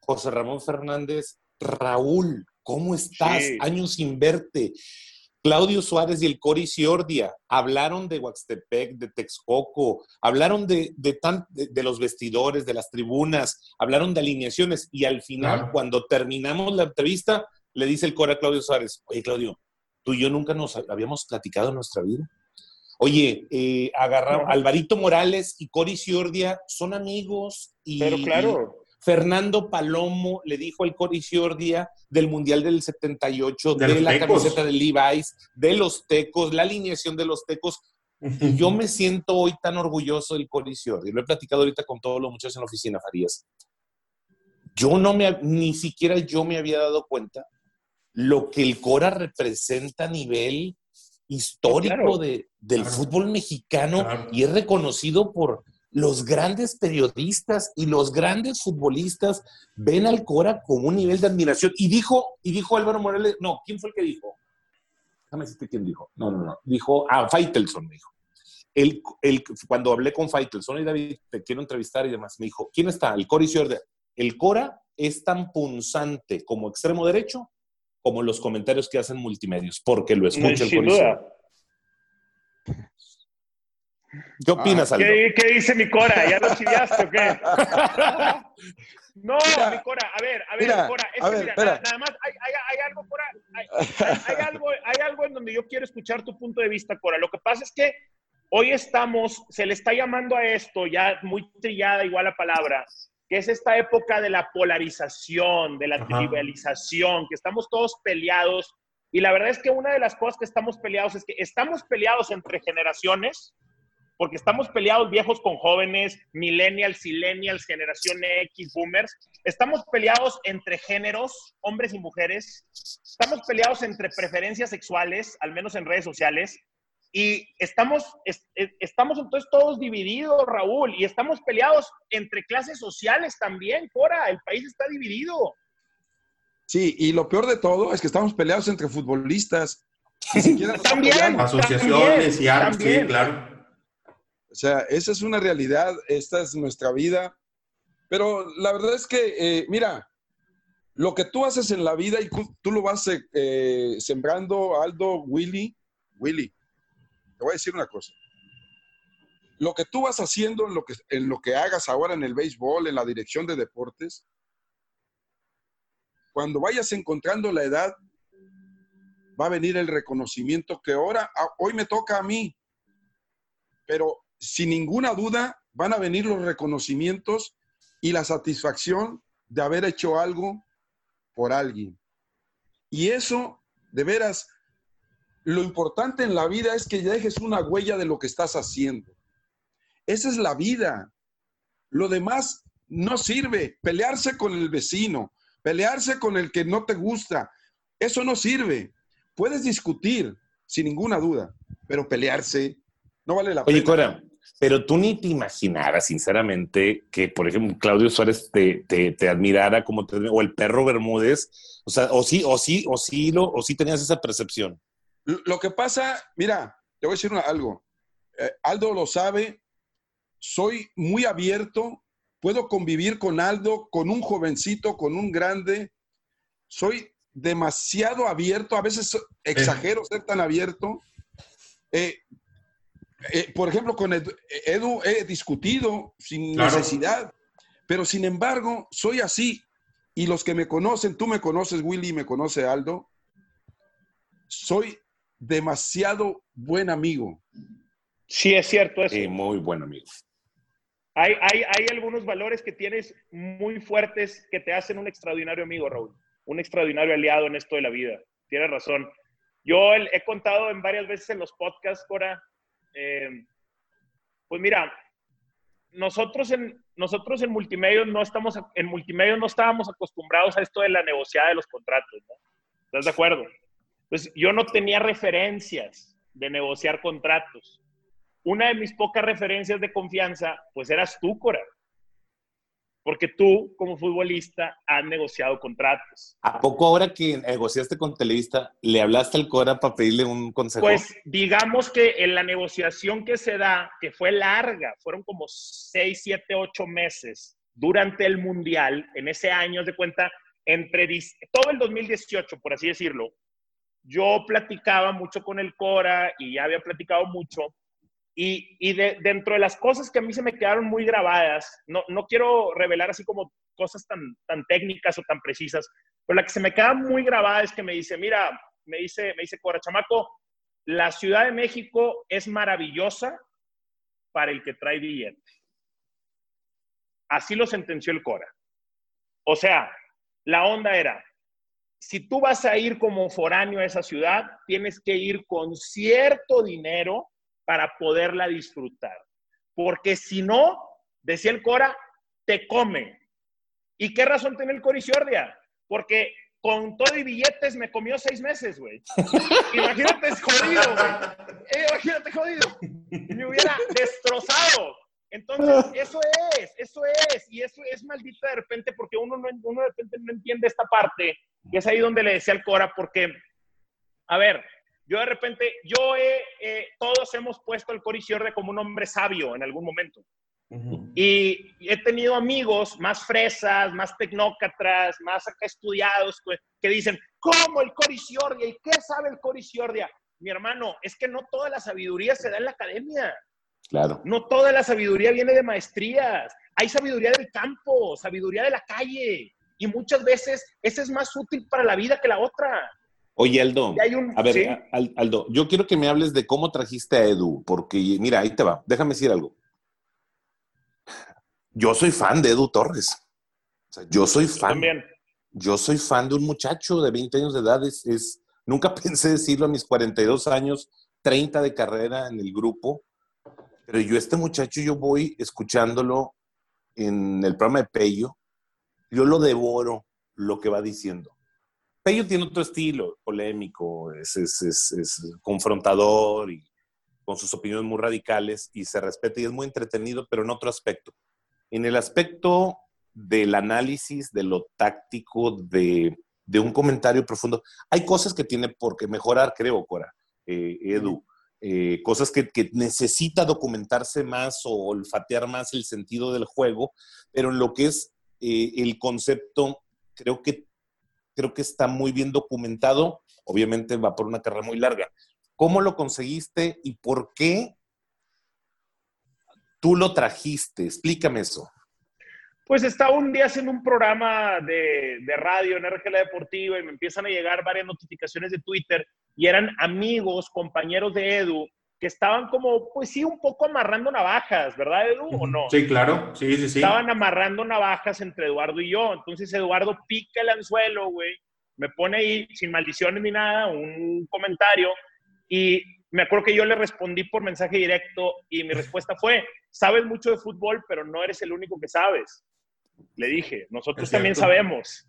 José Ramón Fernández, Raúl, ¿cómo estás? Años sin verte. Claudio Suárez y el Cori Ciordia hablaron de Huaxtepec, de Texcoco, hablaron de, de, los vestidores, de las tribunas, hablaron de alineaciones y al final, cuando terminamos la entrevista, le dice el Cora a Claudio Suárez, oye Claudio, tú y yo nunca nos habíamos platicado en nuestra vida. Oye, eh, agarramos, Alvarito Morales y Cory Ciordia son amigos y, Pero claro. Fernando Palomo le dijo al Cory Ciordia del Mundial del 78, De la Tecos. camiseta de Levi's, de los Tecos, la alineación de los Tecos. Y yo me siento hoy tan orgulloso del Cory Ciordia. Lo he platicado ahorita con todos los muchachos en la oficina, Farías. Yo no me, ni siquiera yo me había dado cuenta lo que el Cora representa a nivel histórico Claro. de, del Claro. fútbol mexicano Claro. y es reconocido por los grandes periodistas y los grandes futbolistas ven al Cora como un nivel de admiración. Y dijo, y dijo Álvaro Morales, no, ¿quién fue el que dijo? Déjame decirte quién dijo. No, no, no. Dijo, ah, Faitelson me dijo. El, el- cuando hablé con Faitelson y David, te quiero entrevistar y demás, me dijo, ¿quién está? El Cora y. El Cora es tan punzante como extremo derecho como los comentarios que hacen multimedios, porque lo escucha el Sin duda. ¿Qué opinas, Aldo? ¿Qué, qué dice mi Cora? ¿Ya lo chiviaste o qué? No, Mira, mi Cora, a ver, a ver, mira, Cora, es a que ver, mira, nada, nada más hay, hay, hay algo, Cora, hay, hay- hay algo, hay algo en donde yo quiero escuchar tu punto de vista, Cora. Lo que pasa es que hoy estamos, se le está llamando a esto, ya muy trillada igual la palabra, que es esta época de la polarización, de la Ajá. tribalización, que estamos todos peleados. Y la verdad es que una de las cosas que estamos peleados es que estamos peleados entre generaciones, porque estamos peleados viejos con jóvenes, millennials, silenials, generación X, boomers. Estamos peleados entre géneros, hombres y mujeres. Estamos peleados entre preferencias sexuales, al menos en redes sociales. Y estamos, es- es- estamos entonces todos divididos, Raúl, y estamos peleados entre clases sociales también, Cora. El país está dividido. Sí, y lo peor de todo es que estamos peleados entre futbolistas. También. Asociaciones y algo, sí, claro. O sea, esa es una realidad, esta es nuestra vida. Pero la verdad es que, eh, mira, lo que tú haces en la vida y tú lo vas eh, eh, sembrando, Aldo, Willy, Willy, te voy a decir una cosa. Lo que tú vas haciendo en lo que, en lo que hagas ahora en el béisbol, en la dirección de deportes, cuando vayas encontrando la edad, va a venir el reconocimiento que ahora, hoy me toca a mí, pero sin ninguna duda van a venir los reconocimientos y la satisfacción de haber hecho algo por alguien. Y eso, de veras, lo importante en la vida es que dejes una huella de lo que estás haciendo. Esa es la vida. Lo demás no sirve. Pelearse con el vecino, pelearse con el que no te gusta, eso no sirve. Puedes discutir, sin ninguna duda, pero pelearse no vale la Oye, pena. Cora, pero tú ni te imaginaras, sinceramente, que, por ejemplo, Claudio Suárez te, te, te admirara como te, o el perro Bermúdez, o sea, o sí, o sí, o sí, lo, o sí tenías esa percepción. Lo que pasa, mira, te voy a decir una- algo. Eh, Aldo lo sabe, soy muy abierto, puedo convivir con Aldo, con un jovencito, con un grande. Soy demasiado abierto, a veces exagero ser tan abierto. Eh, eh, por ejemplo, con Edu, Edu he discutido sin Claro. necesidad, pero sin embargo, soy así. Y los que me conocen, tú me conoces, Willy, me conoce Aldo, soy demasiado buen amigo. Sí, es cierto eso. Eh, muy buen amigo. Hay, hay, hay algunos valores que tienes muy fuertes que te hacen un extraordinario amigo, Raúl. Un extraordinario aliado en esto de la vida. Tienes razón. Yo el- he contado en varias veces en los podcasts, Cora. eh, pues mira, nosotros en, nosotros en multimedia no estamos, en multimedia no estábamos acostumbrados a esto de la negociada de los contratos, ¿no? ¿Estás de acuerdo? Pues yo no tenía referencias de negociar contratos una de mis pocas referencias de confianza, pues eras tú, Cora. Porque tú, como futbolista, has negociado contratos. ¿A poco ahora que negociaste con Televista, le hablaste al Cora para pedirle un consejo? Pues digamos que en la negociación que se da, que fue larga, fueron como seis, siete, ocho meses durante el Mundial, en ese año de cuenta, entre todo el 2018, por así decirlo, yo platicaba mucho con el Cora y ya había platicado mucho. Y, y de- dentro de las cosas que a mí se me quedaron muy grabadas, no, no quiero revelar así como cosas tan, tan técnicas o tan precisas, pero la que se me queda muy grabada es que me dice, mira, me dice, me dice Cora, chamaco, la Ciudad de México es maravillosa para el que trae billete. Así lo sentenció el Cora. O sea, la onda era, si tú vas a ir como foráneo a esa ciudad, tienes que ir con cierto dinero para poderla disfrutar. Porque si no, decía el Cora, te come. ¿Y qué razón tiene el Coriciordia? Porque con todo y billetes me comió seis meses, güey. Imagínate, jodido, güey. Eh, imagínate, jodido. Me hubiera destrozado. Entonces, eso es, eso es, y eso es maldito de repente porque uno, no, uno de repente no entiende esta parte, y es ahí donde le decía al Cora, porque, a ver, yo de repente, yo he, todos hemos puesto al Cori como un hombre sabio en algún momento. Y he tenido amigos más fresas, más tecnócratas, más acá estudiados, que dicen, ¿cómo el Coriciordia? ¿Y qué sabe el Coriciordia? Mi hermano, es que no toda la sabiduría se da en la academia. Claro. No toda la sabiduría viene de maestrías. Hay sabiduría del campo, sabiduría de la calle. Y muchas veces esa es más útil para la vida que la otra. Oye, Aldo, a ver, Aldo, yo quiero que me hables de cómo trajiste a Edu, porque mira, ahí te va, déjame decir algo. Yo soy fan de Edu Torres. yo soy fan. También. Yo soy fan de un muchacho de 20 años de edad. Es, nunca pensé decirlo a mis 42 años, 30 de carrera en el grupo. Pero yo, este muchacho, yo voy escuchándolo en el programa de Pello. Yo lo devoro lo que va diciendo. Pello tiene otro estilo, polémico, es, es, es, confrontador y con sus opiniones muy radicales y se respeta y es muy entretenido, pero en otro aspecto. En el aspecto del análisis, de lo táctico, de, de un comentario profundo, hay cosas que tiene por qué mejorar, creo, Cora, eh, Edu. Eh, cosas que, necesita documentarse más o olfatear más el sentido del juego, pero en lo que es eh, el concepto, creo que, creo que está muy bien documentado. Obviamente va por una carrera muy larga. ¿Cómo lo conseguiste y por qué tú lo trajiste? Explícame eso. Pues estaba un día haciendo un programa de, de radio en RGL Deportiva y me empiezan a llegar varias notificaciones de Twitter y eran amigos, compañeros de Edu, que estaban como, pues sí, un poco amarrando navajas, ¿verdad, Edu? ¿O no? Sí, claro, sí, sí, sí. Estaban amarrando navajas entre Eduardo y yo. Entonces Eduardo pica el anzuelo, güey, me pone ahí, sin maldiciones ni nada, un comentario y me acuerdo que yo le respondí por mensaje directo y mi respuesta fue, sabes mucho de fútbol, pero no eres el único que sabes. Le dije, nosotros también sabemos.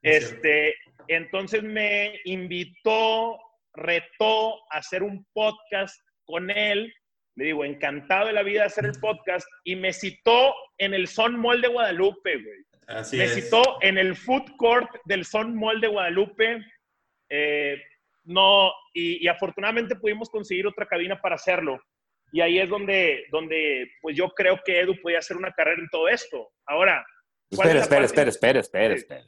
este, entonces me invitó, retó a hacer un podcast con él. Le digo, encantado de la vida de hacer el podcast. Y me citó en el Son Mall de Guadalupe, güey. Así me citó en el food court del Son Mall de Guadalupe. Eh, no, y, afortunadamente pudimos conseguir otra cabina para hacerlo. Y ahí es donde, donde pues yo creo que Edu podía hacer una carrera en todo esto. Ahora. Espera, espera, espera, espera, espera, espera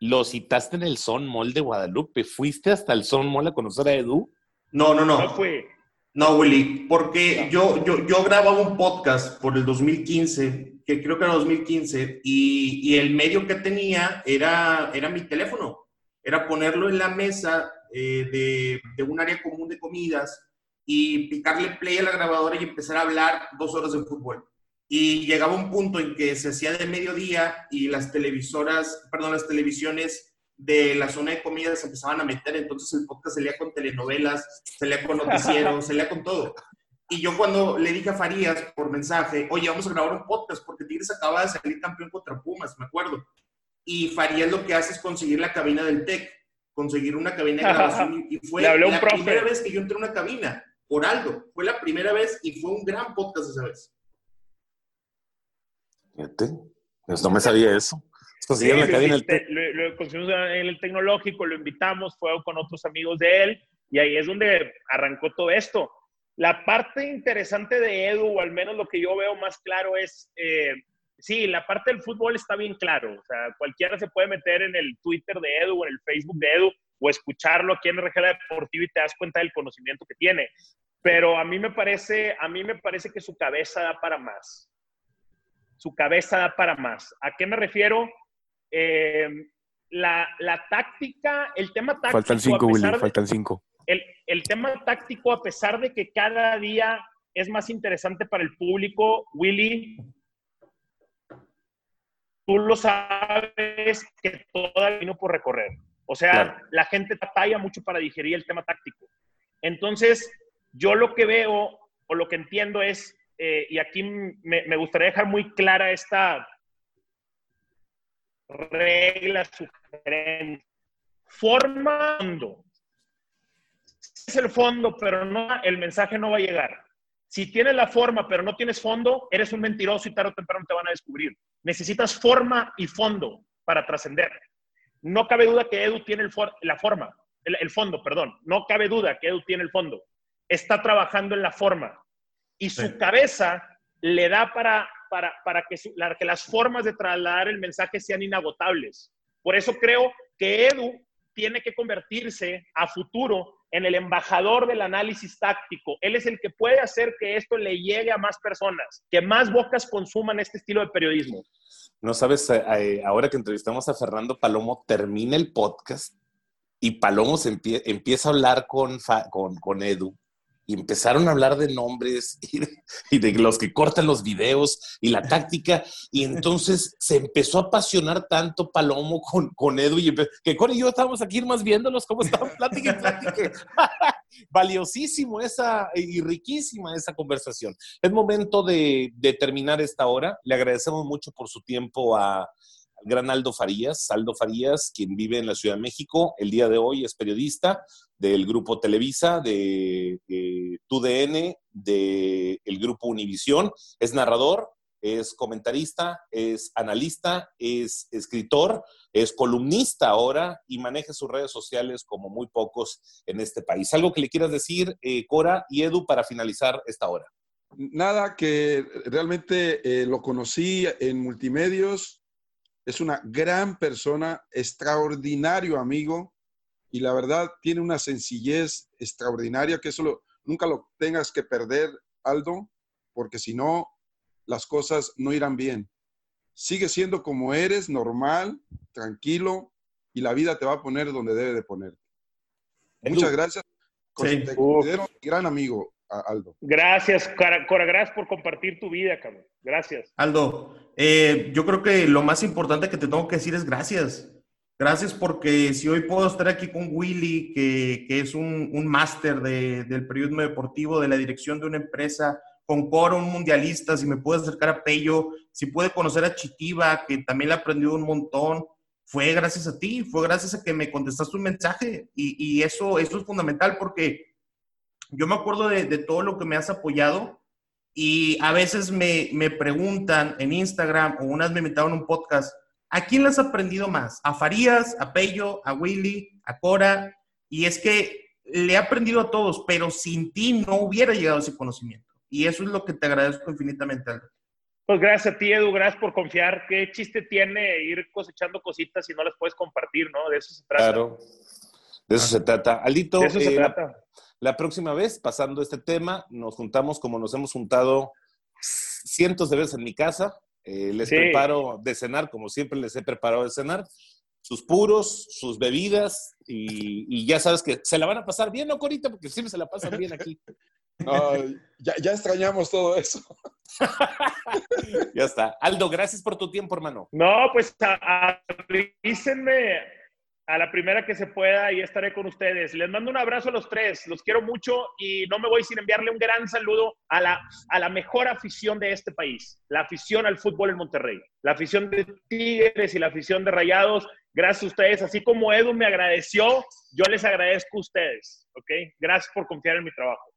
lo citaste en el Son Mall de Guadalupe. ¿Fuiste hasta el Son Mall a conocer a Edu? No, no, no. No fue. No, Willy, porque yo, yo, yo grababa un podcast por el 2015, que creo que era 2015, y, y el medio que tenía era, era mi teléfono. Era ponerlo en la mesa eh, de, de un área común de comidas y picarle play a la grabadora y empezar a hablar dos horas de fútbol y llegaba un punto en que se hacía de mediodía y las televisoras, perdón, las televisiones de la zona de comida se empezaban a meter, entonces el podcast se leía con telenovelas, se leía con noticieros, se leía con todo. Y yo cuando le dije a Farías por mensaje, oye, vamos a grabar un podcast porque Tigres acaba de salir campeón contra Pumas, me acuerdo. Y Farías lo que hace es conseguir la cabina del TEC, conseguir una cabina de grabación. Y fue la primera vez que yo entré a una cabina, por algo. Fue la primera vez y fue un gran podcast esa vez. Pues no me sabía eso. Sí, lo, conseguimos en el tecnológico, lo invitamos, fue con otros amigos de él y ahí es donde arrancó todo esto. La parte interesante de Edu, o al menos lo que yo veo más claro es, eh, sí, la parte del fútbol está bien claro. O sea, cualquiera se puede meter en el Twitter de Edu o en el Facebook de Edu o escucharlo aquí en RGL Deportivo y te das cuenta del conocimiento que tiene. Pero a mí me parece, a mí me parece que su cabeza da para más su cabeza da para más. ¿A qué me refiero? Eh, la, la táctica, el tema táctico. Faltan cinco, Willy, faltan cinco. El, el tema táctico, a pesar de que cada día es más interesante para el público, Willy, tú lo sabes que todavía no por recorrer. O sea, la gente batalla mucho para digerir el tema táctico. Entonces, yo lo que veo o lo que entiendo es, eh, y aquí me, gustaría dejar muy clara esta regla sugerente. Forma fondo. Es el fondo, pero no, el mensaje no va a llegar. Si tienes la forma, pero no tienes fondo, eres un mentiroso y tarde o temprano te van a descubrir. Necesitas forma y fondo para trascender. No cabe duda que Edu tiene el la forma, el, fondo, perdón. No cabe duda que Edu tiene el fondo. Está trabajando en la forma. Y su cabeza le da para, para, para que, que las formas de trasladar el mensaje sean inagotables. Por eso creo que Edu tiene que convertirse a futuro en el embajador del análisis táctico. Él es el que puede hacer que esto le llegue a más personas, que más bocas consuman este estilo de periodismo. No sabes, eh, eh, ahora que entrevistamos a Fernando Palomo, termina el podcast y Palomo se empieza a hablar con, con, con Edu y empezaron a hablar de nombres y de, los que cortan los videos y la táctica. Y entonces se empezó a apasionar tanto Palomo con, con Edu y que Cori y yo estábamos aquí más viéndolos cómo estaban plática y plática. Valiosísimo esa y riquísima esa conversación. Es momento de, de terminar esta hora. Le agradecemos mucho por su tiempo a, gran Aldo Farías. Aldo Farías, quien vive en la Ciudad de México, el día de hoy es periodista del grupo Televisa, de, TUDN, del grupo Univisión, es narrador, es comentarista, es analista, es escritor, es columnista ahora y maneja sus redes sociales como muy pocos en este país. ¿Algo que le quieras decir, eh, Cora y Edu, para finalizar esta hora? Nada, que realmente eh, lo conocí en multimedios, es una gran persona, extraordinario amigo y la verdad tiene una sencillez extraordinaria que eso nunca lo tengas que perder, Aldo, porque si no, las cosas no irán bien. Sigue siendo como eres, normal, tranquilo y la vida te va a poner donde debe de ponerte. Muchas gracias. Sí. gran amigo, Aldo. Gracias, Cora, gracias por compartir tu vida, cabrón. Gracias. Aldo, eh, yo creo que lo más importante que te tengo que decir es gracias. Gracias porque si hoy puedo estar aquí con Willy, que, que es un, un máster de, del periodismo deportivo, de la dirección de una empresa, con Cora, un mundialista, si me puede acercar a Pello, si puede conocer a Chitiva, que también le aprendió un montón, fue gracias a ti, fue gracias a que me contestaste un mensaje y, y eso, eso es fundamental porque yo me acuerdo de, de, todo lo que me has apoyado y a veces me, me preguntan en Instagram o unas me invitaron a un podcast, ¿a quién le has aprendido más? ¿A Farías, a Pello, a Willy, a Cora? Y es que le he aprendido a todos, pero sin ti no hubiera llegado ese conocimiento. Y eso es lo que te agradezco infinitamente, Aldo. Pues gracias a ti, Edu, gracias por confiar. ¿Qué chiste tiene ir cosechando cositas si no las puedes compartir, no? De eso se trata. Claro, de eso se trata. Aldito, de eso se eh, trata. La próxima vez, pasando este tema, nos juntamos como nos hemos juntado cientos de veces en mi casa. Eh, les preparo de cenar, como siempre les he preparado de cenar, sus puros, sus bebidas, y, ya sabes que se la van a pasar bien, ¿no, Corita? Porque siempre se la pasan bien aquí. ya, ya, extrañamos todo eso. ya está. Aldo, gracias por tu tiempo, hermano. No, pues avísenme a la primera que se pueda y estaré con ustedes. Les mando un abrazo a los tres, los quiero mucho y no me voy sin enviarle un gran saludo a la, a la mejor afición de este país, la afición al fútbol en Monterrey, la afición de Tigres y la afición de Rayados. Gracias a ustedes, así como Edu me agradeció, yo les agradezco a ustedes, ¿ok? Gracias por confiar en mi trabajo.